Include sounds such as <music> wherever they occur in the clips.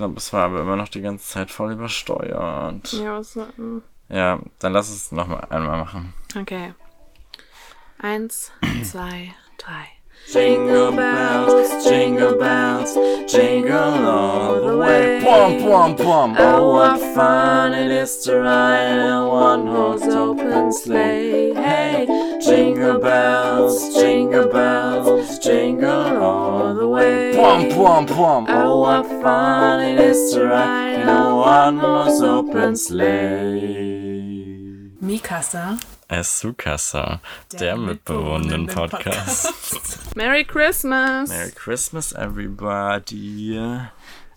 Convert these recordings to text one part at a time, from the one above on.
glaube, es war aber immer noch die ganze Zeit voll übersteuert. Ja, was. ähm, Ja, dann lass es noch mal einmal machen. Okay. Eins, <clears throat> zwei, drei. Jingle bells, jingle bells, jingle all the way. Pom, pom, pom. Oh, what fun it is to ride in a one-horse open sleigh. Hey, jingle bells, jingle bells, jingle all the way. Pom, pom, pom. Oh, what fun it is to ride in a one-horse open sleigh. Mikasa. Esukasa, der, Der mitbewohnenden mitbewohnenden Podcast. <laughs> Merry Christmas! Merry Christmas, everybody.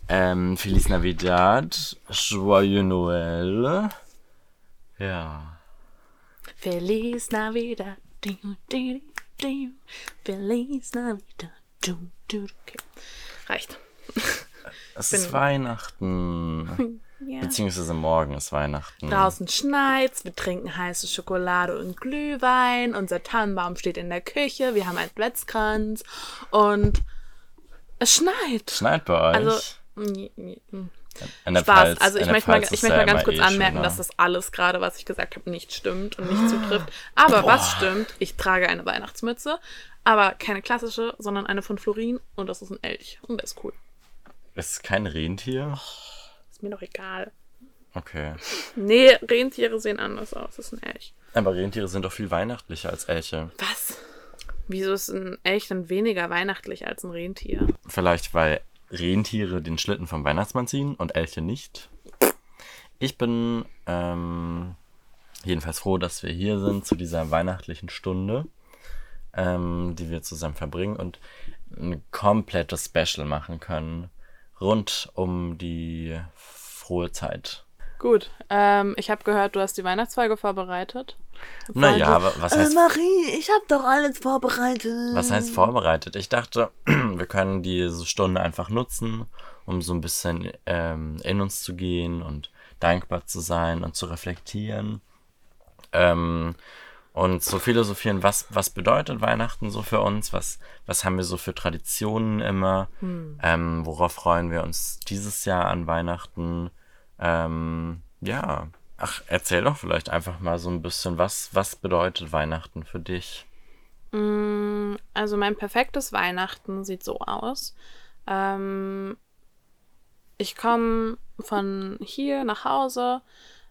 Ähm, Feliz Navidad. Joyeux Noël. Ja. Feliz Navidad. Feliz Navidad. Okay. Reicht. <laughs> Es ist Weihnachten. <laughs> Ja. Beziehungsweise morgen ist Weihnachten. Draußen schneit's, wir trinken heiße Schokolade und Glühwein, unser Tannenbaum steht in der Küche, wir haben einen Adventskranz und es schneit. Schneit bei euch. Also, Spaß. Pfalz- also ich möchte mal, ich möchte mal ganz kurz eh anmerken, schöner. dass das alles gerade, was ich gesagt habe, nicht stimmt und nicht zutrifft. Aber was stimmt, ich trage eine Weihnachtsmütze, aber keine klassische, sondern eine von Florin und das ist ein Elch und der ist cool. Ist kein Rentier? Ist mir doch egal. Okay. Nee, Rentiere sehen anders aus, das ist ein Elch. Aber Rentiere sind doch viel weihnachtlicher als Elche. Was? Wieso ist ein Elch dann weniger weihnachtlich als ein Rentier? Vielleicht, weil Rentiere den Schlitten vom Weihnachtsmann ziehen und Elche nicht. Ich bin ähm, jedenfalls froh, dass wir hier sind zu dieser weihnachtlichen Stunde, ähm, die wir zusammen verbringen und ein komplettes Special machen können rund um die frohe Zeit. Gut, ähm, ich habe gehört, du hast die Weihnachtsfolge vorbereitet. Naja, aber was heißt, Marie, ich habe doch alles vorbereitet. was heißt vorbereitet? Ich dachte, <clears throat> wir können diese Stunde einfach nutzen, um so ein bisschen ähm, in uns zu gehen und dankbar zu sein und zu reflektieren. Ähm, und so philosophieren, was, was bedeutet Weihnachten so für uns? Was, was haben wir so für Traditionen immer? Ähm, worauf freuen wir uns dieses Jahr an Weihnachten? Ähm, ja, ach, erzähl doch vielleicht einfach mal so ein bisschen, was, was bedeutet Weihnachten für dich? Mm, Also mein perfektes Weihnachten sieht so aus. Ähm, ich komme von hier nach Hause,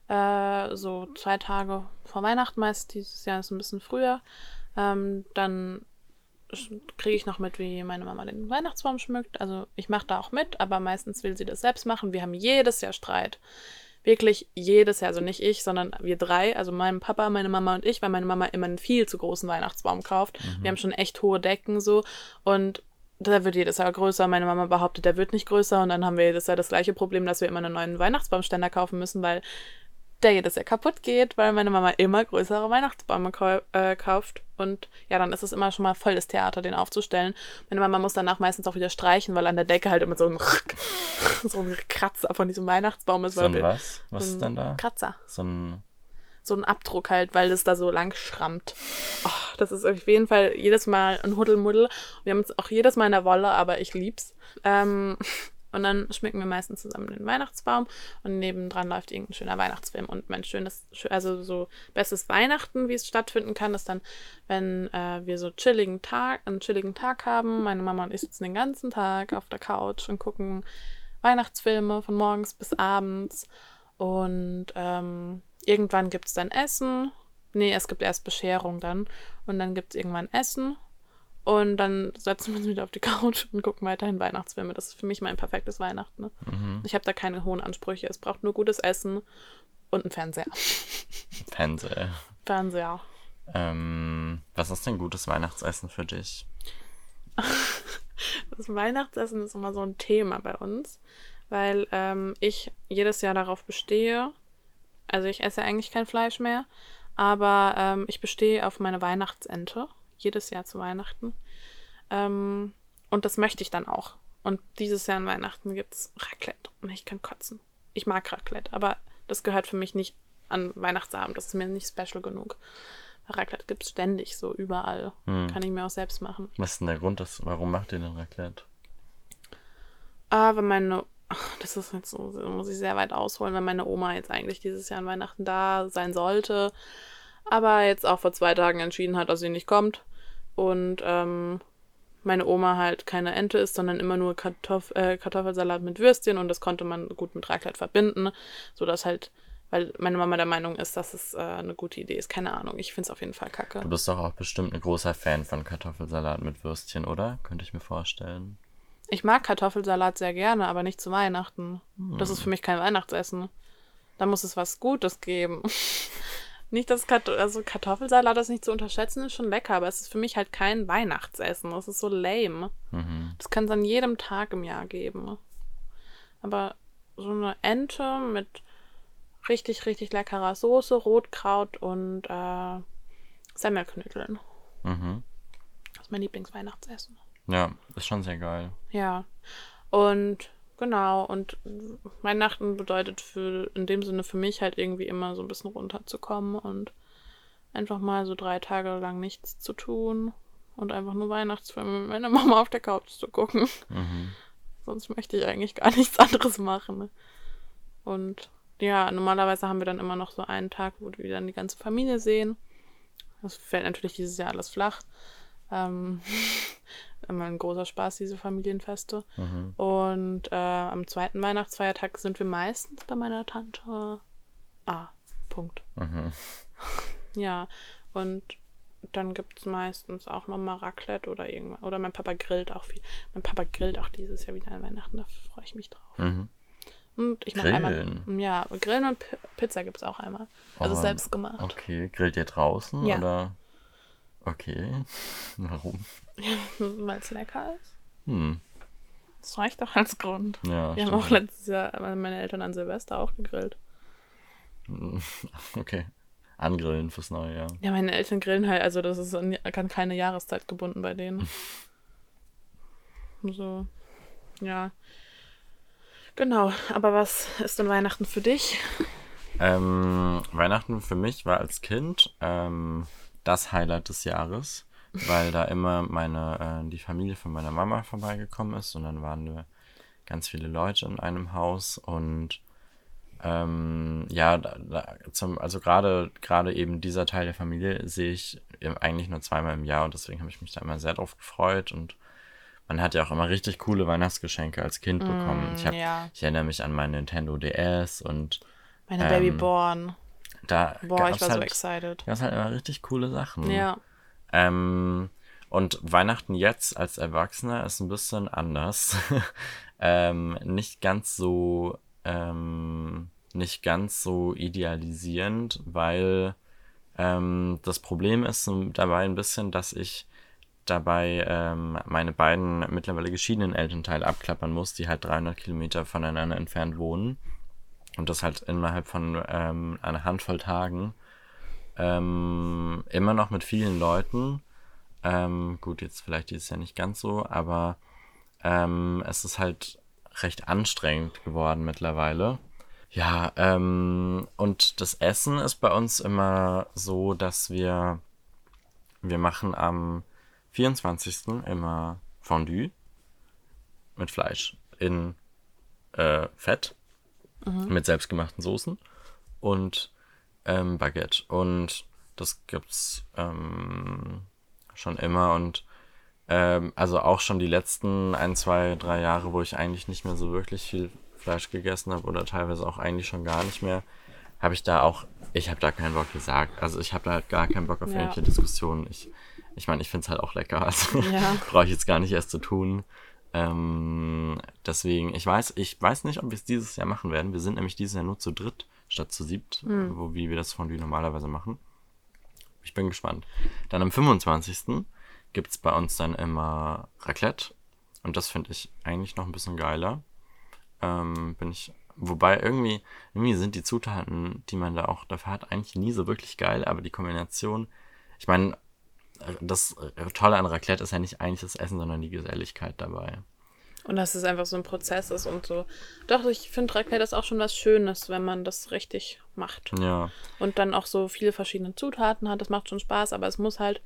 äh, so zwei Tage vor Weihnachten meist. Dieses Jahr ist ein bisschen früher. Ähm, dann kriege ich noch mit, wie meine Mama den Weihnachtsbaum schmückt. Also ich mache da auch mit, aber meistens will sie das selbst machen. Wir haben jedes Jahr Streit. Wirklich jedes Jahr, also nicht ich, sondern wir drei, also mein Papa, meine Mama und ich, weil meine Mama immer einen viel zu großen Weihnachtsbaum kauft. Wir haben schon echt hohe Decken so und der wird jedes Jahr größer. Meine Mama behauptet, der wird nicht größer und dann haben wir jedes Jahr das gleiche Problem, dass wir immer einen neuen Weihnachtsbaumständer kaufen müssen, weil der jedes Jahr kaputt geht, weil meine Mama immer größere Weihnachtsbäume äh, kauft. Und ja, dann ist es immer schon mal voll das Theater, den aufzustellen. Meine Mama muss danach meistens auch wieder streichen, weil an der Decke halt immer so ein, <laughs> so ein Kratzer von diesem Weihnachtsbaum ist. So ein was? Was so ist ein denn da? Kratzer. So ein. So ein Abdruck halt, weil es da so lang schrammt. Oh, das ist auf jeden Fall jedes Mal ein Huddelmuddel. Wir haben es auch jedes Mal in der Wolle, aber ich lieb's. Ähm, und dann schmücken wir meistens zusammen den Weihnachtsbaum und nebendran läuft irgendein schöner Weihnachtsfilm. Und mein schönes, schö- also so bestes Weihnachten, wie es stattfinden kann, ist dann, wenn äh, wir so chilligen Tag, einen chilligen Tag haben. Meine Mama und ich sitzen den ganzen Tag auf der Couch und gucken Weihnachtsfilme von morgens bis abends. Und ähm, irgendwann gibt es dann Essen. Nee, es gibt erst Bescherung dann. Und dann gibt es irgendwann Essen. Und dann setzen wir uns wieder auf die Couch <laughs> und gucken weiterhin Weihnachtsfilme. Das ist für mich mein perfektes Weihnachten. Ne? Ich habe da keine hohen Ansprüche. Es braucht nur gutes Essen und einen Fernseher. <laughs> Fernseher. Fernseher. Ähm, was ist denn gutes Weihnachtsessen für dich? <laughs> Das Weihnachtsessen ist immer so ein Thema bei uns, weil ähm, ich jedes Jahr darauf bestehe. Also ich esse eigentlich kein Fleisch mehr, aber ähm, ich bestehe auf meine Weihnachtsente jedes Jahr zu Weihnachten. Ähm, und das möchte ich dann auch. Und dieses Jahr an Weihnachten gibt's Raclette und ich kann kotzen. Ich mag Raclette, aber das gehört für mich nicht an Weihnachtsabend. Das ist mir nicht special genug. Raclette gibt's ständig so überall. Kann ich mir auch selbst machen. Was ist denn der Grund, dass, warum macht ihr denn Raclette? Aber meine, ach, das ist jetzt so, muss ich sehr weit ausholen, weil meine Oma jetzt eigentlich dieses Jahr an Weihnachten da sein sollte, aber jetzt auch vor zwei Tagen entschieden hat, dass sie nicht kommt. Und ähm, meine Oma halt keine Ente isst, sondern immer nur Kartoff äh, Kartoffelsalat mit Würstchen und das konnte man gut mit Raclette verbinden, sodass halt, weil meine Mama der Meinung ist, dass es äh, eine gute Idee ist. Keine Ahnung, ich finde es auf jeden Fall kacke. Du bist doch auch bestimmt ein großer Fan von Kartoffelsalat mit Würstchen, oder? Könnte ich mir vorstellen. Ich mag Kartoffelsalat sehr gerne, aber nicht zu Weihnachten. Das ist für mich kein Weihnachtsessen. Da muss es was Gutes geben. <laughs> nicht, dass Kart also Kartoffelsalat ist nicht zu unterschätzen, ist schon lecker, aber es ist für mich halt kein Weihnachtsessen. Das ist so lame. Mhm. Das kann es an jedem Tag im Jahr geben. Aber so eine Ente mit richtig, richtig leckerer Soße, Rotkraut und äh, Semmelknödeln. Mhm. Das ist mein Lieblingsweihnachtsessen. Ja, ist schon sehr geil. Ja. Und genau, und Weihnachten bedeutet für in dem Sinne für mich halt irgendwie immer so ein bisschen runterzukommen und einfach mal so drei Tage lang nichts zu tun und einfach nur Weihnachtsfilme mit meiner <laughs> Mama auf der Couch zu gucken. Mhm. Sonst möchte ich eigentlich gar <laughs> nichts anderes machen. Und ja, normalerweise haben wir dann immer noch so einen Tag, wo wir dann die ganze Familie sehen. Das fällt natürlich dieses Jahr alles flach. Ähm, <laughs> immer ein großer Spaß, diese Familienfeste. Mhm. Und äh, am zweiten Weihnachtsfeiertag sind wir meistens bei meiner Tante. Ah, Punkt. Mhm. <laughs> Ja, und dann gibt es meistens auch nochmal Raclette oder irgendwas. Oder mein Papa grillt auch viel. Mein Papa grillt auch dieses Jahr wieder an Weihnachten, da freue ich mich drauf. Mhm. Und ich mache einmal. Grillen? Ja, Grillen und P Pizza gibt es auch einmal. Also Aber- selbst gemacht. Okay, grillt ihr draußen Ja. oder? Okay. <laughs> Warum? <laughs> Weil es lecker ist. Hm. Das reicht doch als Grund. Ja. Wir haben stimmt. auch letztes Jahr äh, meine Eltern an Silvester auch gegrillt. <laughs> Okay. Angrillen fürs neue Jahr. Ja, meine Eltern grillen halt, also das ist an an keine Jahreszeit gebunden bei denen. so, ja. Genau, aber was ist denn Weihnachten für dich? Ähm, Weihnachten für mich war als Kind ähm, das Highlight des Jahres, weil da immer meine, äh, die Familie von meiner Mama vorbeigekommen ist und dann waren wir ganz viele Leute in einem Haus und ähm, ja, da, da, zum, also gerade gerade eben dieser Teil der Familie sehe ich eigentlich nur zweimal im Jahr und deswegen habe ich mich da immer sehr drauf gefreut und man hat ja auch immer richtig coole Weihnachtsgeschenke als Kind bekommen. Ich, hab, ja. ich erinnere mich an meine Nintendo DS und Meine Ähm, Babyborn. Da Boah, ich war so halt, excited. gab's halt immer richtig coole Sachen. Ja. Ähm, und Weihnachten jetzt als Erwachsener ist ein bisschen anders. <laughs> ähm, nicht ganz so, ähm, nicht ganz so idealisierend, weil ähm, das Problem ist dabei ein bisschen, dass ich dabei ähm, meine beiden mittlerweile geschiedenen Elternteile abklappern muss, die halt 300 Kilometer voneinander entfernt wohnen. Und das halt innerhalb von ähm, einer Handvoll Tagen. Ähm, immer noch mit vielen Leuten. Ähm, gut, jetzt vielleicht dieses Jahr nicht ganz so, aber ähm, es ist halt recht anstrengend geworden mittlerweile. Ja, ähm, und das Essen ist bei uns immer so, dass wir, wir machen am 24. immer Fondue mit Fleisch in äh, Fett mit selbstgemachten Soßen und ähm, Baguette. Und das gibt's ähm, schon immer und ähm, also auch schon die letzten ein, zwei, drei Jahre, wo ich eigentlich nicht mehr so wirklich viel Fleisch gegessen habe oder teilweise auch eigentlich schon gar nicht mehr, habe ich da auch, ich habe da keinen Bock gesagt. Also ich habe da halt gar keinen Bock auf Ja. irgendwelche Diskussionen. Ich ich meine, ich finde es halt auch lecker. Also Ja. <laughs> brauche ich jetzt gar nicht erst zu tun. Ähm, deswegen, ich weiß, ich weiß nicht, ob wir es dieses Jahr machen werden. Wir sind nämlich dieses Jahr nur zu dritt statt zu siebt, wo wie wir das Fondue normalerweise machen. Ich bin gespannt. Dann am 25. gibt es bei uns dann immer Raclette. Und das finde ich eigentlich noch ein bisschen geiler. Ähm, bin ich. Wobei irgendwie, irgendwie sind die Zutaten, die man da auch dafür hat, eigentlich nie so wirklich geil, aber die Kombination, ich meine, das Tolle an Raclette ist ja nicht eigentlich das Essen, sondern die Geselligkeit dabei. Und dass es einfach so ein Prozess ist und so. Doch, ich finde Raclette ist auch schon was Schönes, wenn man das richtig macht. Ja, Und dann auch so viele verschiedene Zutaten hat. Das macht schon Spaß, aber es muss halt,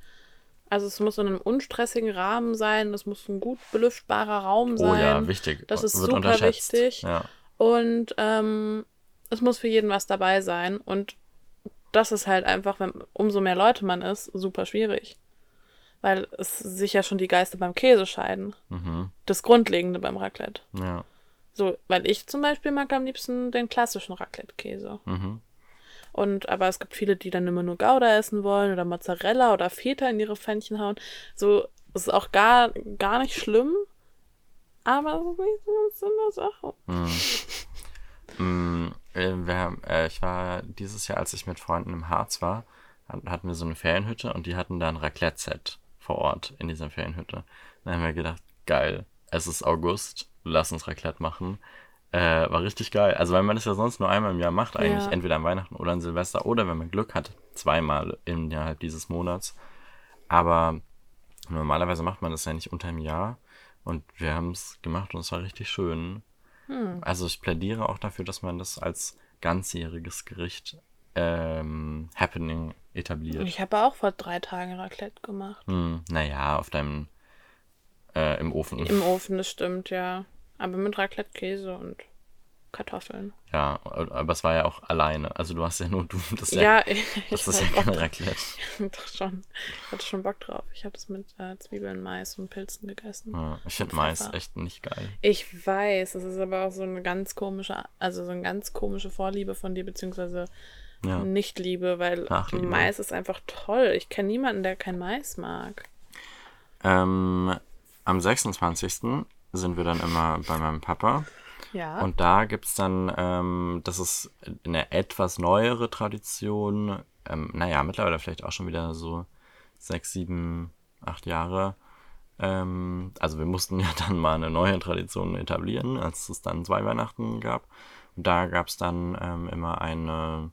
also es muss in einem unstressigen Rahmen sein. Es muss ein gut belüftbarer Raum oh sein. ja, wichtig. Das ist Wird super wichtig. Ja. Und ähm, es muss für jeden was dabei sein. Und das ist halt einfach, wenn umso mehr Leute man ist, super schwierig. Weil es sich ja schon die Geister beim Käse scheiden. Mhm. Das Grundlegende beim Raclette. Ja. So, weil ich zum Beispiel mag am liebsten den klassischen Raclette-Käse. Mhm. Und aber es gibt viele, die dann immer nur Gouda essen wollen oder Mozzarella oder Feta in ihre Pfännchen hauen. So ist auch gar, gar nicht schlimm. Aber es ist so in der Sache. Mm, äh, wir haben, äh, ich war dieses Jahr, als ich mit Freunden im Harz war, hat- hatten wir so eine Ferienhütte und die hatten da ein Raclette-Set vor Ort in dieser Ferienhütte. Dann haben wir gedacht, geil, es ist August, lass uns Raclette machen. Äh, war richtig geil. Also weil man das ja sonst nur einmal im Jahr macht, eigentlich Ja. entweder an Weihnachten oder an Silvester oder wenn man Glück hat, zweimal innerhalb dieses Monats. Aber normalerweise macht man das ja nicht unter einem Jahr. Und wir haben es gemacht und es war richtig schön. Also ich plädiere auch dafür, dass man das als ganzjähriges Gericht ähm, Happening etabliert. Ich habe auch vor drei Tagen Raclette gemacht. Hm, naja, auf deinem äh, im Ofen. Im Ofen, das stimmt, ja. Aber mit Raclette-Käse und Kartoffeln. Ja, aber es war ja auch alleine. Also du hast ja nur du. Das ja, Ja, <laughs> ich, das ist ja Bock kein drauf. Raclette. <laughs> Doch schon. Ich hatte schon Bock drauf. Ich habe das mit äh, Zwiebeln, Mais und Pilzen gegessen. Ja, ich finde Mais Pfeffer. echt nicht geil. Ich weiß, es ist aber auch so eine ganz komische, also so eine ganz komische Vorliebe von dir, beziehungsweise Ja. Nicht-Liebe, weil Nachliebe. Mais ist einfach toll. Ich kenne niemanden, der kein Mais mag. Ähm, am 26. sind wir dann immer bei meinem Papa. Ja. Und da gibt's dann, ähm, das ist eine etwas neuere Tradition, ähm, naja, mittlerweile vielleicht auch schon wieder so sechs, sieben, acht Jahre. Ähm, also wir mussten <laughs> ja dann mal eine neue Tradition etablieren, als es dann zwei Weihnachten gab. Und da gab's dann ähm, immer eine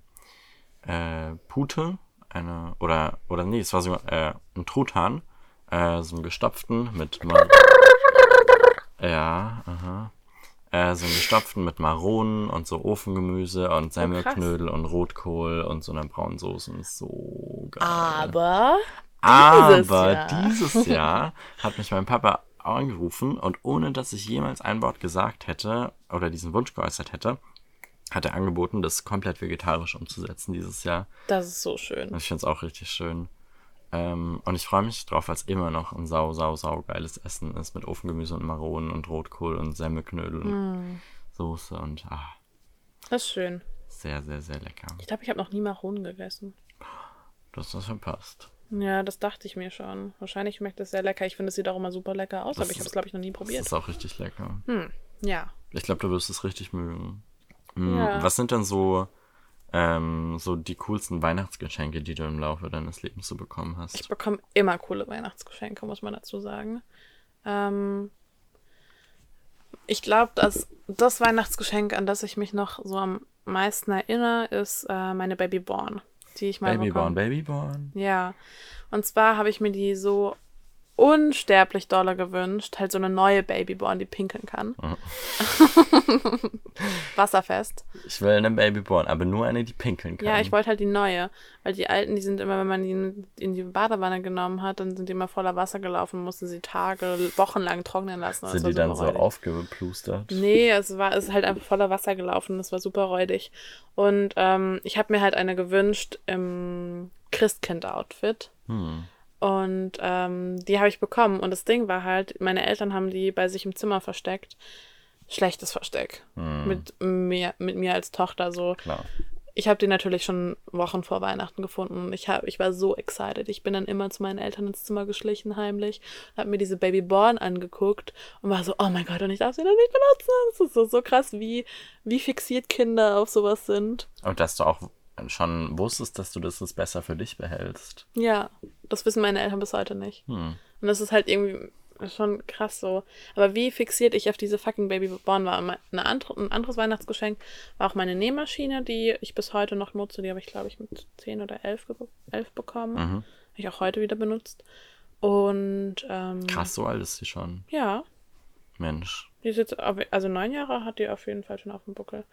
äh, Pute, eine, oder, oder nee, es war sogar äh, ein Truthahn, äh, so einen gestopften mit Mar Ja, aha. Äh, so einen gestopften mit Maronen und so Ofengemüse und Semmelknödel und Rotkohl und so einer braunen Soße. Und so geil. aber Aber Jahr. dieses <laughs> Jahr hat mich mein Papa angerufen und ohne dass ich jemals ein Wort gesagt hätte oder diesen Wunsch geäußert hätte, hat er angeboten, das komplett vegetarisch umzusetzen dieses Jahr. das ist so schön. Und ich finde es auch richtig schön. Ähm, und ich freue mich drauf, weil es immer noch ein sau, sau, sau geiles Essen ist mit Ofengemüse und Maronen und Rotkohl und Semmelknödel und Soße und ah, Das ist schön. sehr, sehr, sehr lecker. Ich glaube, ich habe noch nie Maronen gegessen. Du hast das verpasst. Ja, das dachte ich mir schon. Wahrscheinlich schmeckt es sehr lecker. Ich finde, es sieht auch immer super lecker aus, Das aber ich habe es, glaube ich, noch nie Das probiert. ist auch richtig lecker. Ja. Ich glaube, du wirst es richtig mögen. Mm, Ja. Was sind denn so, ähm, so die coolsten Weihnachtsgeschenke, die du im Laufe deines Lebens so bekommen hast? Ich bekomme immer coole Weihnachtsgeschenke, muss man dazu sagen. Ähm, ich glaube, dass das Weihnachtsgeschenk, an das ich mich noch so am meisten erinnere, ist äh, meine Babyborn, die ich mal Babyborn. Babyborn. Ja. Und zwar habe ich mir die so unsterblich doller gewünscht, halt so eine neue Babyborn, die pinkeln kann. <laughs> Wasserfest. Ich will eine Babyborn, aber nur eine, die pinkeln kann. Ja, ich wollte halt die neue, weil die alten, die sind immer, wenn man die in, die Badewanne genommen hat, dann sind die immer voller Wasser gelaufen, mussten sie Tage, Wochenlang trocknen lassen. Sind die dann super so räudig. aufgeplustert? Nee, es war es ist halt einfach voller Wasser gelaufen. Das war super räudig. Und ähm, ich habe mir halt eine gewünscht im Christkind-Outfit. Hm. Und ähm, die habe ich bekommen. Und das Ding war halt, meine Eltern haben die bei sich im Zimmer versteckt. Schlechtes Versteck. Mit, mir, mit mir als Tochter so. Klar. Ich habe die natürlich schon Wochen vor Weihnachten gefunden. Ich, hab, ich war so excited. Ich bin dann immer zu meinen Eltern ins Zimmer geschlichen, heimlich. Habe mir diese Babyborn angeguckt und war so, oh mein Gott, und ich darf sie noch nicht benutzen. Das ist so, so krass, wie, wie fixiert Kinder auf sowas sind. Und dass du auch schon wusstest, dass du das besser für dich behältst. Ja, das wissen meine Eltern bis heute nicht. Hm. Und das ist halt irgendwie schon krass so. Aber wie fixiert ich auf diese fucking Babyborn war. Eine andere, ein anderes Weihnachtsgeschenk war auch meine Nähmaschine, die ich bis heute noch nutze. Die habe ich, glaube ich, mit 10 oder 11, ge- 11 bekommen. Mhm. Habe ich auch heute wieder benutzt. Und ähm, Krass, so alt ist sie schon. ja, Mensch. die ist jetzt, also neun Jahre hat die auf jeden Fall schon auf dem Buckel.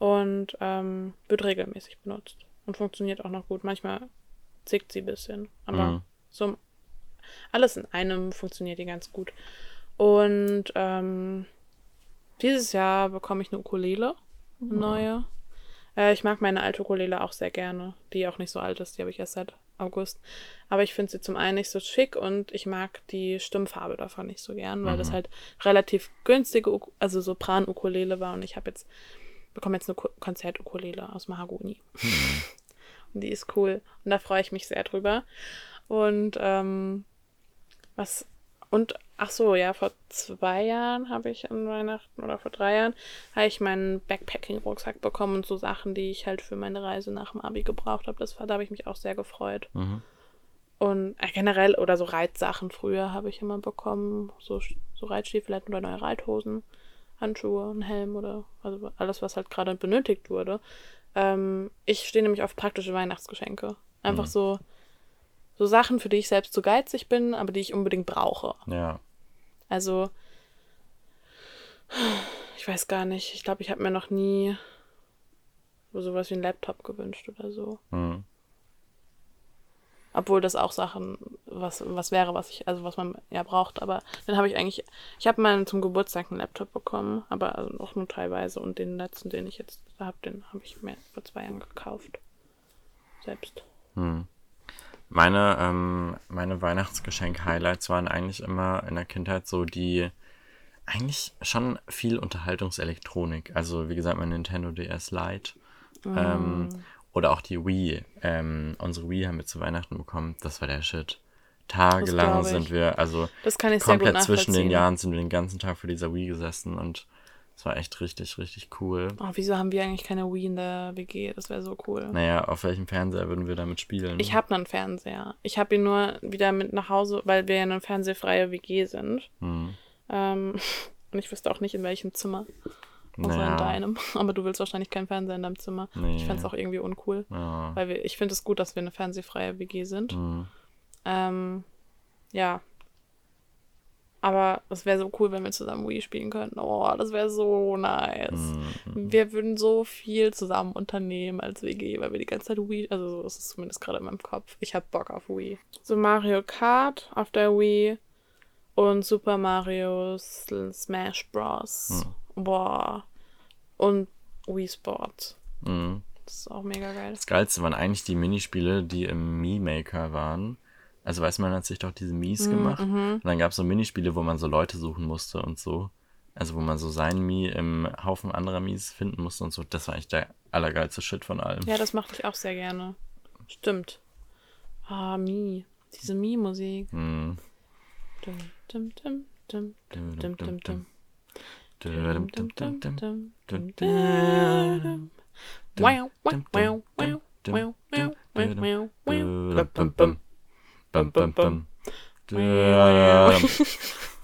Und ähm, wird regelmäßig benutzt. Und funktioniert auch noch gut. Manchmal zickt sie ein bisschen. Aber Mhm. so alles in einem funktioniert die ganz gut. Und ähm, Dieses Jahr bekomme ich eine Ukulele, eine neue. Äh, ich mag meine alte Ukulele auch sehr gerne, die auch nicht so alt ist, die habe ich erst seit August. Aber ich finde sie zum einen nicht so schick und ich mag die Stimmfarbe davon nicht so gern, weil das halt relativ günstige, also Sopran-Ukulele war und ich habe jetzt, bekomme jetzt eine Ko- Konzert-Ukulele aus Mahagoni. <laughs> und die ist cool und da freue ich mich sehr drüber. Und ähm, was und ach so, ja, vor zwei Jahren habe ich an Weihnachten oder vor drei Jahren habe ich meinen Backpacking-Rucksack bekommen und so Sachen, die ich halt für meine Reise nach dem Abi gebraucht habe. Das war, da habe ich mich auch sehr gefreut. Mhm. Und äh, generell oder so Reitsachen früher habe ich immer bekommen, so, so Reitstiefel oder neue Reithosen, Handschuhe, ein Helm oder also alles, was halt gerade benötigt wurde. Ähm, ich stehe nämlich auf praktische Weihnachtsgeschenke. Einfach so, so Sachen, für die ich selbst zu geizig bin, aber die ich unbedingt brauche. Ja. Also, ich weiß gar nicht. Ich glaube, ich habe mir noch nie so sowas wie einen Laptop gewünscht oder so. Mhm. Obwohl das auch Sachen, was, was wäre, was ich, also was man ja braucht, aber dann habe ich eigentlich, ich habe mal zum Geburtstag einen Laptop bekommen, aber also auch nur teilweise und den letzten, den ich jetzt habe, den habe ich mir vor zwei Jahren gekauft. Selbst. Meine, ähm, meine Weihnachtsgeschenk-Highlights waren eigentlich immer in der Kindheit so die, eigentlich schon viel Unterhaltungselektronik. Also wie gesagt, mein Nintendo DS Lite. Ähm, oder auch die Wii. Ähm, unsere Wii haben wir zu Weihnachten bekommen. Das war der Shit. Tagelang sind wir, also komplett zwischen den. Jahren sind wir den ganzen Tag vor dieser Wii gesessen und es war echt richtig, richtig cool. Oh, wieso haben wir eigentlich keine Wii in der WG? Das wäre so cool. Naja, auf welchem Fernseher würden wir damit spielen? Ich habe einen Fernseher. Ich habe ihn nur wieder mit nach Hause, weil wir ja eine fernsehfreie WG sind. Hm. Ähm, <laughs> und ich wüsste auch nicht, in welchem Zimmer. Außer Naja. in deinem. <laughs> Aber du willst wahrscheinlich keinen Fernseher in deinem Zimmer. Nee. Ich fände es auch irgendwie uncool. Ja. Weil wir, ich finde es gut, dass wir eine fernsehfreie WG sind. Hm. Ähm, ja. Aber es wäre so cool, wenn wir zusammen Wii spielen könnten. Oh, das wäre so nice. Hm. Wir würden so viel zusammen unternehmen als WG, weil wir die ganze Zeit Wii, also so ist es zumindest gerade in meinem Kopf. Ich habe Bock auf Wii. So Mario Kart auf der Wii und Super Mario Smash Bros. Boah. Und Wii Sports. Hm. Das ist auch mega geil. Das Geilste waren eigentlich die Minispiele, die im Mii Maker waren. Also weiß man hat sich doch diese Mies Mhm, gemacht. Und dann gab es so Minispiele, wo man so Leute suchen musste und so. Also wo man so sein Mii im Haufen anderer Mies finden musste und so. Das war eigentlich der allergeilste Shit von allem. Ja, das mache ich auch sehr gerne. Stimmt. Ah, Mi. Diese Mi-Musik. Hm. Dum, dum, dum, dum, dum, dum, dum, dum.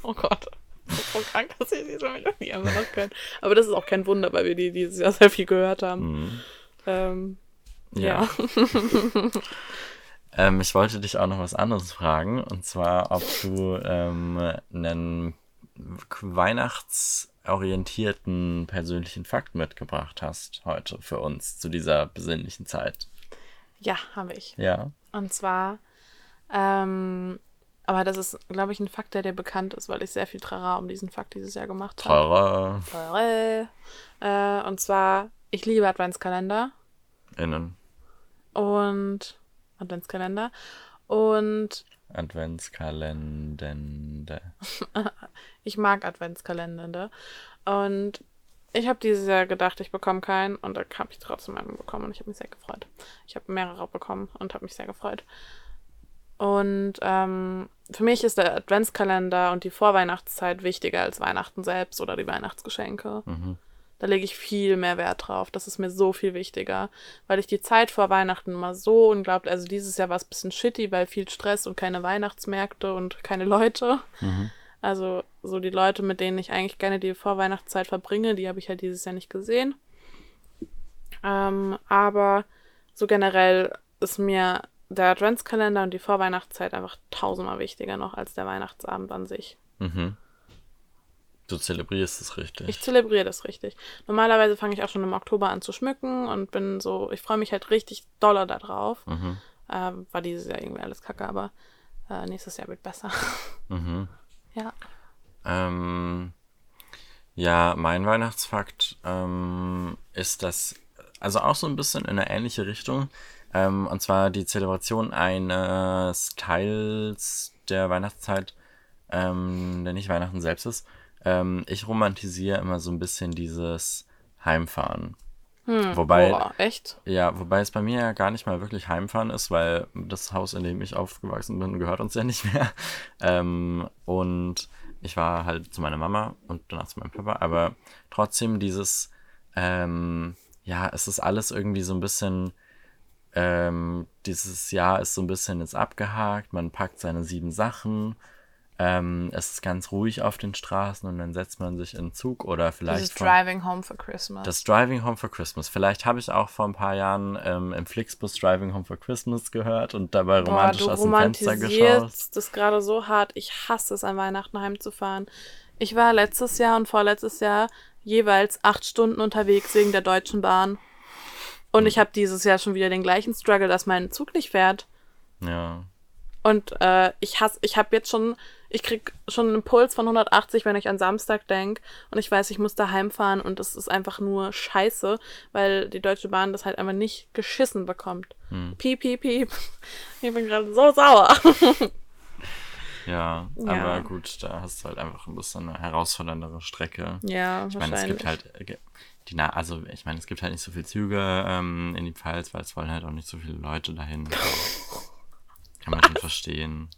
Oh Gott. Das ist so krank, dass ich diese Melodie immer noch können. Aber das ist auch kein Wunder, weil wir die dieses Jahr sehr viel gehört haben. Hm. Ähm, Ja. ja. Ähm, ich wollte dich auch noch was anderes fragen. Und zwar, ob du ähm, einen weihnachtsorientierten persönlichen Fakt mitgebracht hast heute für uns zu dieser besinnlichen Zeit. Ja, habe ich. Ja. Und zwar, ähm, aber das ist, glaube ich, ein Fakt, der dir bekannt ist, weil ich sehr viel Trara um diesen Fakt dieses Jahr gemacht habe. Teurer Trara. Äh, und zwar, ich liebe Adventskalender innen. und Adventskalender und Adventskalendende. <laughs> ich mag Adventskalender. Und ich habe dieses Jahr gedacht, ich bekomme keinen und da habe ich trotzdem einen bekommen und ich habe mich sehr gefreut. Ich habe mehrere bekommen und habe mich sehr gefreut. Und ähm, für mich ist der Adventskalender und die Vorweihnachtszeit wichtiger als Weihnachten selbst oder die Weihnachtsgeschenke. Mhm. Da lege ich viel mehr Wert drauf. Das ist mir so viel wichtiger, weil ich die Zeit vor Weihnachten immer so unglaublich, also dieses Jahr war es ein bisschen shitty, weil viel Stress und keine Weihnachtsmärkte und keine Leute. Mhm. Also so die Leute, mit denen ich eigentlich gerne die Vorweihnachtszeit verbringe, die habe ich halt dieses Jahr nicht gesehen. Ähm, aber so generell ist mir der Adventskalender und die Vorweihnachtszeit einfach tausendmal wichtiger noch als der Weihnachtsabend an sich. Mhm. Du zelebrierst es richtig. Ich zelebriere das richtig. Normalerweise fange ich auch schon im Oktober an zu schmücken und bin so, ich freue mich halt richtig doller da drauf. Mhm. Ähm, war dieses Jahr irgendwie alles kacke, aber äh, nächstes Jahr wird besser. <laughs> Mhm. ja. Ähm, Ja, mein Weihnachtsfakt ähm, ist das, also auch so ein bisschen in eine ähnliche Richtung. Ähm, und zwar die Zelebration eines Teils der Weihnachtszeit, ähm, der nicht Weihnachten selbst ist. Ähm, ich romantisiere immer so ein bisschen dieses Heimfahren. Wobei, Boah, echt? ja, wobei es bei mir ja gar nicht mal wirklich Heimfahren ist, weil das Haus, in dem ich aufgewachsen bin, gehört uns ja nicht mehr. <laughs> Ähm, und ich war halt zu meiner Mama und danach zu meinem Papa, aber trotzdem dieses, ähm, ja, es ist alles irgendwie so ein bisschen, ähm, dieses Jahr ist so ein bisschen jetzt abgehakt, man packt seine sieben Sachen, ähm, es ist ganz ruhig auf den Straßen und dann setzt man sich in den Zug oder vielleicht Dieses Driving Home for Christmas. das Driving Home for Christmas. Vielleicht habe ich auch vor ein paar Jahren ähm, im Flixbus Driving Home for Christmas gehört und dabei Boah, romantisch du aus dem Fenster geschaut. romantisierst das gerade so hart. Ich hasse es, an Weihnachten heimzufahren. Ich war letztes Jahr und vorletztes Jahr jeweils acht Stunden unterwegs wegen der Deutschen Bahn. Und Hm. ich habe dieses Jahr schon wieder den gleichen Struggle, dass mein Zug nicht fährt. Ja. Und äh, ich hasse, ich habe jetzt schon, ich krieg schon einen Impuls von 180, wenn ich an Samstag denk und ich weiß, ich muss da heimfahren und es ist einfach nur scheiße, weil die Deutsche Bahn das halt einfach nicht geschissen bekommt. Piep, piep, piep. <laughs> Ich bin gerade so sauer. <laughs> ja, Ja. aber gut, da hast du halt einfach ein bisschen eine herausforderndere Strecke. ja, Ich meine, es gibt halt, äh, die Na also ich meine, es gibt halt nicht so viele Züge ähm, in die Pfalz, weil es wollen halt auch nicht so viele Leute dahin. <laughs> Kann man schon verstehen.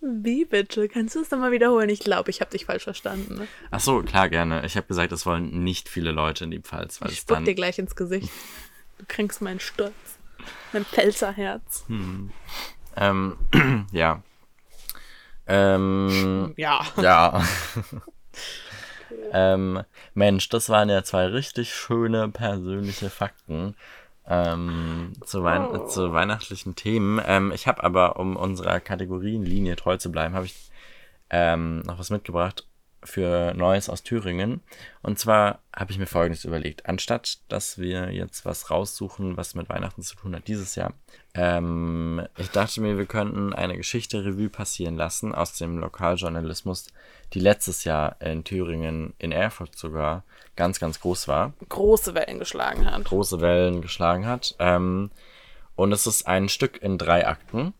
Wie bitte? Kannst du es nochmal wiederholen? Ich glaube, ich habe dich falsch verstanden. Ne? Ach so, klar, gerne. Ich habe gesagt, es wollen nicht viele Leute in die Pfalz, weil Ich spuck dann dir gleich ins Gesicht. <laughs> Du kränkst meinen Stolz. Mein Pfälzerherz. ähm, <clears throat> ja. Ähm, Ja. Ja. <laughs> ähm, Mensch, das waren ja zwei richtig schöne persönliche Fakten ähm, zu, Wein zu weihnachtlichen Themen. Ähm, ich habe aber, um unserer Kategorienlinie treu zu bleiben, habe ich ähm, noch was mitgebracht für Neues aus Thüringen. Und zwar habe ich mir Folgendes überlegt. Anstatt, dass wir jetzt was raussuchen, was mit Weihnachten zu tun hat dieses Jahr, ähm, ich dachte mir, wir könnten eine Geschichte Revue passieren lassen aus dem Lokaljournalismus, die letztes Jahr in Thüringen, in Erfurt sogar, ganz, ganz groß war Große Wellen geschlagen hat. große Wellen geschlagen hat. Ähm, und es ist ein Stück in drei Akten.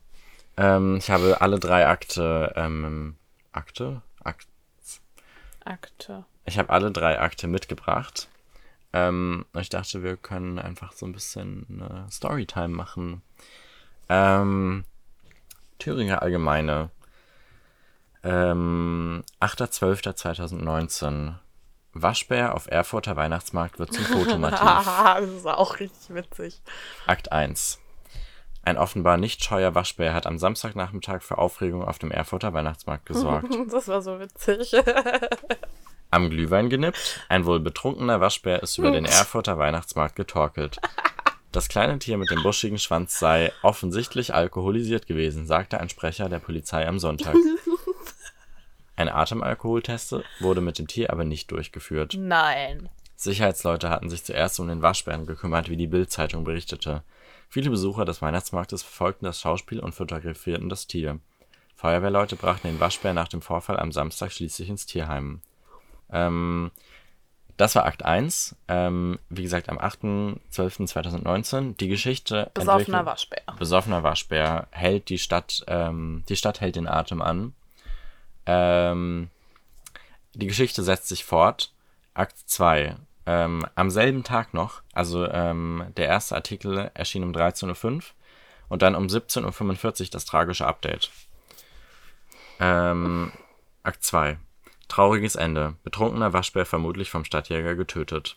Ähm, ich habe alle drei Akte, ähm, Akte? Akt, Akte. ich habe alle drei Akte mitgebracht. Ähm, ich dachte, wir können einfach so ein bisschen eine Storytime machen. Ähm, Thüringer Allgemeine. Ähm, 8.12.2019. Waschbär auf Erfurter Weihnachtsmarkt wird zum Fotomotiv. <laughs> das ist auch richtig witzig. Akt 1. Ein offenbar nicht scheuer Waschbär hat am Samstagnachmittag für Aufregung auf dem Erfurter Weihnachtsmarkt gesorgt. <laughs> Das war so witzig. <laughs> Am Glühwein genippt, ein wohl betrunkener Waschbär ist über den Erfurter Weihnachtsmarkt getorkelt. Das kleine Tier mit dem buschigen Schwanz sei offensichtlich alkoholisiert gewesen, sagte ein Sprecher der Polizei am Sonntag. Ein Atemalkoholtest wurde mit dem Tier aber nicht durchgeführt. Nein. Sicherheitsleute hatten sich zuerst um den Waschbären gekümmert, wie die Bild-Zeitung berichtete. Viele Besucher des Weihnachtsmarktes verfolgten das Schauspiel und fotografierten das Tier. Feuerwehrleute brachten den Waschbär nach dem Vorfall am Samstag schließlich ins Tierheim. Ähm, das war Akt 1. Ähm, wie gesagt, am 8.12.2019. Die Geschichte. Besoffener Waschbär. besoffener Waschbär hält die Stadt, ähm, die Stadt hält den Atem an. Ähm, die Geschichte setzt sich fort. Akt 2. Ähm, am selben Tag noch, also ähm, der erste Artikel erschien um 13.05 Uhr und dann um 17.45 Uhr das tragische Update. Ähm, Akt 2. Trauriges Ende. Betrunkener Waschbär vermutlich vom Stadtjäger getötet.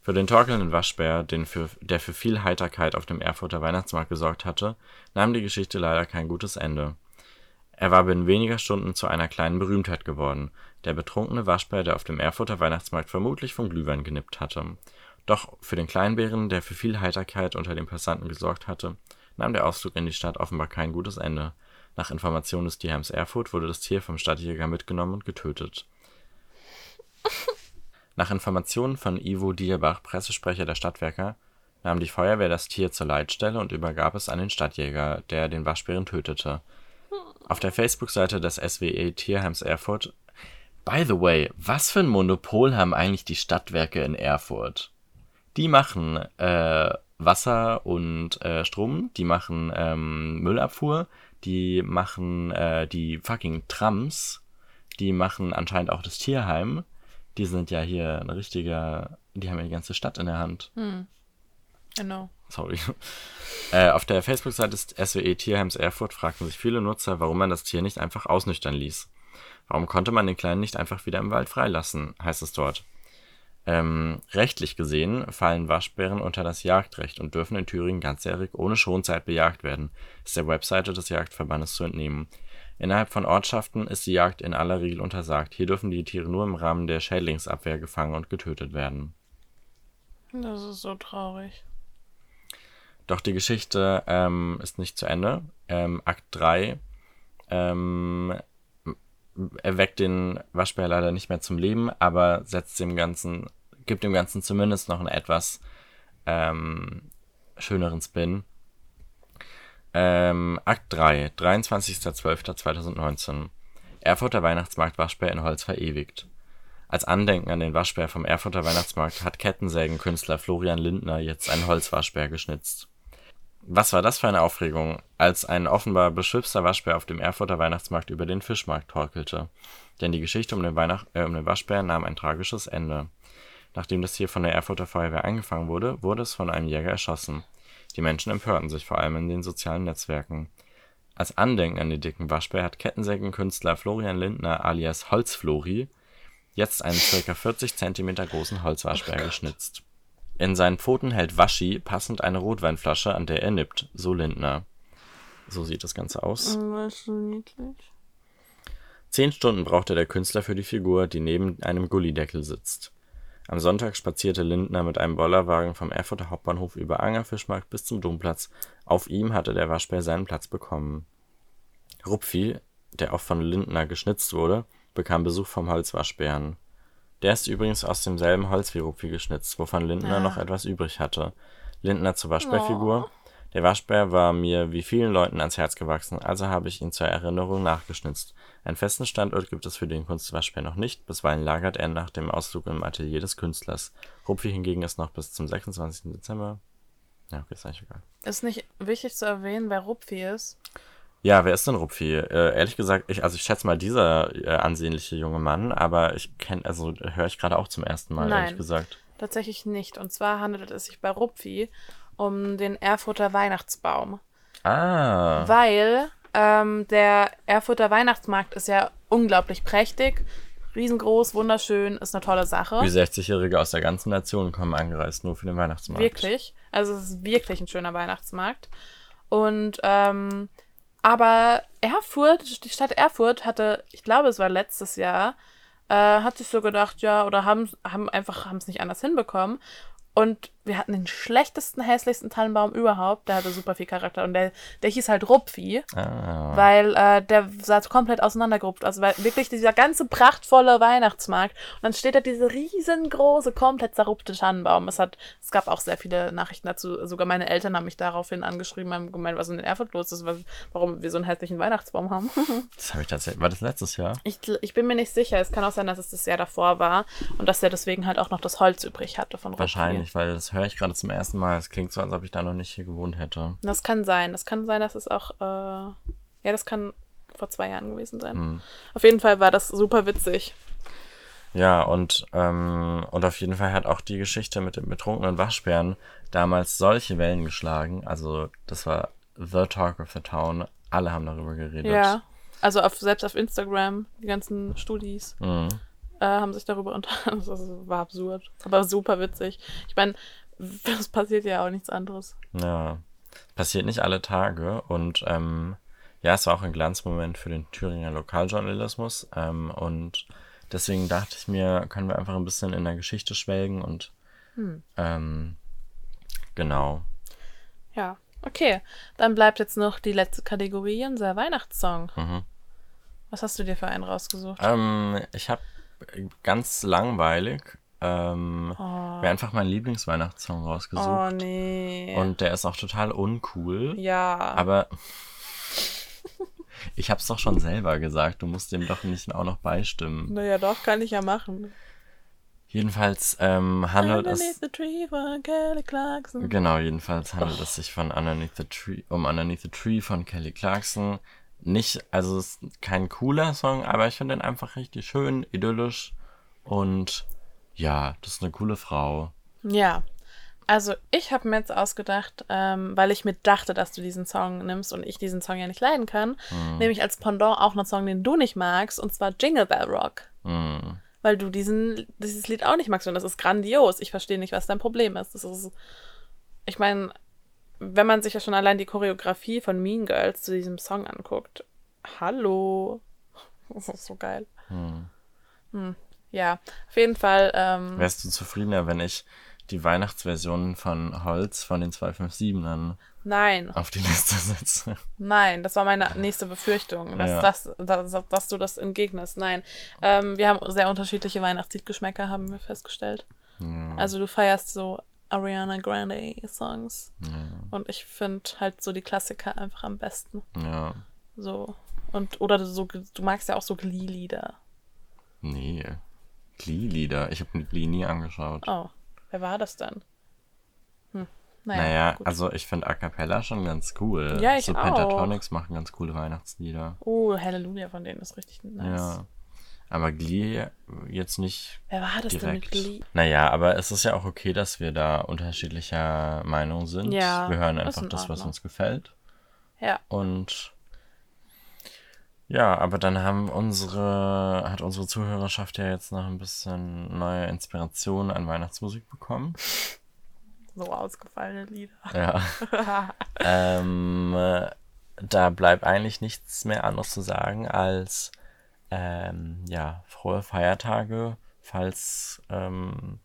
Für den torkelnden Waschbär, den für, der für viel Heiterkeit auf dem Erfurter Weihnachtsmarkt gesorgt hatte, nahm die Geschichte leider kein gutes Ende. Er war binnen weniger Stunden zu einer kleinen Berühmtheit geworden, der betrunkene Waschbär, der auf dem Erfurter Weihnachtsmarkt vermutlich vom Glühwein genippt hatte. Doch für den Kleinbären, der für viel Heiterkeit unter den Passanten gesorgt hatte, nahm der Ausflug in die Stadt offenbar kein gutes Ende. Nach Informationen des Tierheims Erfurt wurde das Tier vom Stadtjäger mitgenommen und getötet. <laughs> Nach Informationen von Ivo Dierbach, Pressesprecher der Stadtwerke, nahm die Feuerwehr das Tier zur Leitstelle und übergab es an den Stadtjäger, der den Waschbären tötete. Auf der Facebook-Seite des SWE Tierheims Erfurt By the way, was für ein Monopol haben eigentlich die Stadtwerke in Erfurt? Die machen äh, Wasser und äh, Strom, die machen ähm, Müllabfuhr, die machen äh, die fucking Trams, die machen anscheinend auch das Tierheim. Die sind ja hier ein richtiger, die haben ja die ganze Stadt in der Hand. Genau. Sorry. <laughs> Äh, auf der Facebook-Seite des SWE Tierheims Erfurt fragten sich viele Nutzer, warum man das Tier nicht einfach ausnüchtern ließ. Warum konnte man den Kleinen nicht einfach wieder im Wald freilassen, heißt es dort. Ähm, rechtlich gesehen fallen Waschbären unter das Jagdrecht und dürfen in Thüringen ganzjährig ohne Schonzeit bejagt werden, ist der Webseite des Jagdverbandes zu entnehmen. Innerhalb von Ortschaften ist die Jagd in aller Regel untersagt. Hier dürfen die Tiere nur im Rahmen der Schädlingsabwehr gefangen und getötet werden. Das ist so traurig. Doch die Geschichte ähm, ist nicht zu Ende. Ähm, Akt 3 ähm, erweckt den Waschbär leider nicht mehr zum Leben, aber setzt dem Ganzen, gibt dem Ganzen zumindest noch einen etwas ähm, schöneren Spin. Ähm, Akt 3, 23.12.2019. Erfurter Weihnachtsmarkt Waschbär in Holz verewigt. Als Andenken an den Waschbär vom Erfurter Weihnachtsmarkt hat Kettensägenkünstler Florian Lindner jetzt einen Holzwaschbär geschnitzt. Was war das für eine Aufregung, als ein offenbar beschwipster Waschbär auf dem Erfurter Weihnachtsmarkt über den Fischmarkt torkelte. Denn die Geschichte um den, Weihnacht äh, um den Waschbär nahm ein tragisches Ende. Nachdem das Tier von der Erfurter Feuerwehr eingefangen wurde, wurde es von einem Jäger erschossen. Die Menschen empörten sich vor allem in den sozialen Netzwerken. Als Andenken an den dicken Waschbär hat Kettensägenkünstler Florian Lindner alias Holzflori jetzt einen ca. 40 cm großen Holzwaschbär geschnitzt. In seinen Pfoten hält Waschi passend eine Rotweinflasche, an der er nippt, so Lindner. So sieht das Ganze aus. Das ist so niedlich. Zehn Stunden brauchte der Künstler für die Figur, die neben einem Gullideckel sitzt. Am Sonntag spazierte Lindner mit einem Bollerwagen vom Erfurter Hauptbahnhof über Angerfischmarkt bis zum Domplatz. Auf ihm hatte der Waschbär seinen Platz bekommen. Rupfi, der auch von Lindner geschnitzt wurde, bekam Besuch vom Holzwaschbären. Der ist übrigens aus demselben Holz wie Rupfi geschnitzt, wovon Lindner Ah. noch etwas übrig hatte. Lindner zur Waschbärfigur. Der Waschbär war mir wie vielen Leuten ans Herz gewachsen, also habe ich ihn zur Erinnerung nachgeschnitzt. Einen festen Standort gibt es für den Kunstwaschbär noch nicht, bisweilen lagert er nach dem Ausflug im Atelier des Künstlers. Rupfi hingegen ist noch bis zum 26. Dezember. Ja, okay, ist eigentlich egal. Ist nicht wichtig zu erwähnen, wer Rupfi ist. Ja, wer ist denn Rupfi? Äh, ehrlich gesagt, ich, also ich schätze mal dieser äh, ansehnliche junge Mann, aber ich kenne, also höre ich gerade auch zum ersten Mal, Nein. ehrlich gesagt. Tatsächlich nicht. Und zwar handelt es sich bei Rupfi um den Erfurter Weihnachtsbaum. Ah. Weil ähm, der Erfurter Weihnachtsmarkt ist ja unglaublich prächtig, riesengroß, wunderschön, ist eine tolle Sache. Wie 60-Jährige aus der ganzen Nation kommen angereist, nur für den Weihnachtsmarkt. Wirklich. Also es ist wirklich ein schöner Weihnachtsmarkt. Und ähm, aber Erfurt, die Stadt Erfurt hatte, ich glaube, es war letztes Jahr, äh, hat sich so gedacht, ja, oder haben, haben einfach, haben es nicht anders hinbekommen. Und wir hatten den schlechtesten, hässlichsten Tannenbaum überhaupt. Der hatte super viel Charakter. Und der, der hieß halt Rupfi, Ah. weil äh, der sah komplett auseinandergerupft. Also weil wirklich dieser ganze prachtvolle Weihnachtsmarkt. Und dann steht da diese riesengroße, komplett zerrupfte Tannenbaum. Es, hat, es gab auch sehr viele Nachrichten dazu. Sogar meine Eltern haben mich daraufhin angeschrieben, haben gemeint, was in Erfurt los ist, was, warum wir so einen hässlichen Weihnachtsbaum haben. <laughs> Das habe ich tatsächlich. War das letztes Jahr? Ich, ich bin mir nicht sicher. Es kann auch sein, dass es das Jahr davor war und dass er deswegen halt auch noch das Holz übrig hatte von Rupfi. Wahrscheinlich, weil das höre ich gerade zum ersten Mal. Es klingt so, als ob ich da noch nicht hier gewohnt hätte. Das kann sein. Das kann sein, dass es auch. Äh, ja, das kann vor zwei Jahren gewesen sein. Hm. Auf jeden Fall war das super witzig. Ja, und, ähm, und auf jeden Fall hat auch die Geschichte mit dem betrunkenen Waschbären damals solche Wellen geschlagen. Also, das war the talk of the town. Alle haben darüber geredet. Ja. Also auf, selbst auf Instagram, die ganzen Studis Mhm. haben sich darüber <laughs> unterhalten. Das war absurd. Aber super witzig. Ich meine, <laughs> es passiert ja auch nichts anderes. Ja. Passiert nicht alle Tage. Und ähm, ja, es war auch ein Glanzmoment für den Thüringer Lokaljournalismus. Ähm, und deswegen dachte ich mir, können wir einfach ein bisschen in der Geschichte schwelgen und ähm, genau. Ja. Okay. Dann bleibt jetzt noch die letzte Kategorie, unser Weihnachtssong. Mhm. Was hast du dir für einen rausgesucht? Ähm, ich habe ganz langweilig ähm, mir einfach meinen Lieblingsweihnachtssong rausgesucht. oh nee. Und der ist auch total uncool. ja. Aber <laughs> Ich hab's doch schon selber gesagt, du musst dem doch nicht auch noch beistimmen. Naja, doch, kann ich ja machen. Jedenfalls ähm, handelt es. Underneath the tree von Kelly Clarkson. Genau, jedenfalls handelt es sich von Underneath the Tree, um Underneath the Tree von Kelly Clarkson. Nicht, also es ist kein cooler Song, aber ich finde ihn einfach richtig schön, idyllisch und ja, das ist eine coole Frau. Ja. Also ich habe mir jetzt ausgedacht, ähm, weil ich mir dachte, dass du diesen Song nimmst und ich diesen Song ja nicht leiden kann, nehme ich als Pendant auch einen Song, den du nicht magst, und zwar Jingle Bell Rock. Hm. Weil du diesen, dieses Lied auch nicht magst und das ist grandios. Ich verstehe nicht, was dein Problem ist. Das ist, ich meine, wenn man sich ja schon allein die Choreografie von Mean Girls zu diesem Song anguckt, hallo. <laughs> Das ist so geil. Hm. Ja, auf jeden Fall. Ähm, Wärst du zufriedener, wenn ich die Weihnachtsversion von Holz von den 257ern nein, auf die Liste setze? nein, das war meine nächste Befürchtung, dass, Ja. das, dass, dass du das entgegnest. Nein, ähm, wir haben sehr unterschiedliche Weihnachtsliedgeschmäcker, haben wir festgestellt. Also du feierst so Ariana Grande Songs und ich finde halt so die Klassiker einfach am besten. Ja. So und oder du so du magst ja auch so Glee-Lieder. Nee. Glee-Lieder. Ich habe Glee nie angeschaut. Oh, wer war das dann? Hm. Naja, naja, also ich finde A Cappella schon ganz cool. Ja, ich so auch. Pentatonics machen ganz coole Weihnachtslieder. Oh, Halleluja von denen ist richtig nice. Ja. Aber Glee jetzt nicht Wer war das denn mit direkt. Glee? Naja, aber es ist ja auch okay, dass wir da unterschiedlicher Meinung sind. Ja, wir hören einfach in das, was uns gefällt. Ja. Und ja, aber dann haben unsere, hat unsere Zuhörerschaft ja jetzt noch ein bisschen neue Inspiration an Weihnachtsmusik bekommen. So ausgefallene Lieder. Ja. <laughs> ähm, äh, da bleibt eigentlich nichts mehr anderes zu sagen als ähm, ja, frohe Feiertage, falls ähm,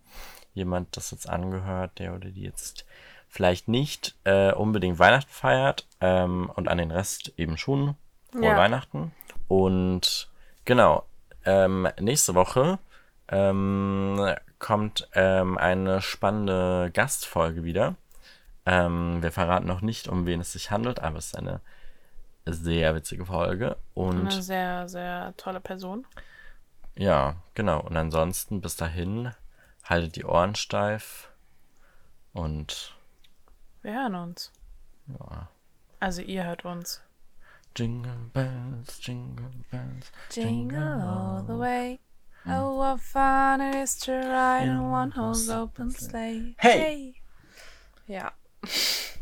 jemand das jetzt angehört, der oder die jetzt vielleicht nicht äh, unbedingt Weihnachten feiert ähm, und an den Rest eben schon frohe Ja. Weihnachten. Und genau, ähm, nächste Woche ähm, kommt ähm, eine spannende Gastfolge wieder. Ähm, wir verraten noch nicht, um wen es sich handelt, aber es ist eine sehr witzige Folge. Und Eine sehr, sehr tolle Person. ja, genau. Und ansonsten bis dahin haltet die Ohren steif und Wir hören uns. ja. Also ihr hört uns. Jingle bells, jingle bells, Jingle all the way. Hmm. Oh, what fun it is to ride in one horse open sleigh. Hey! Ja. <laughs>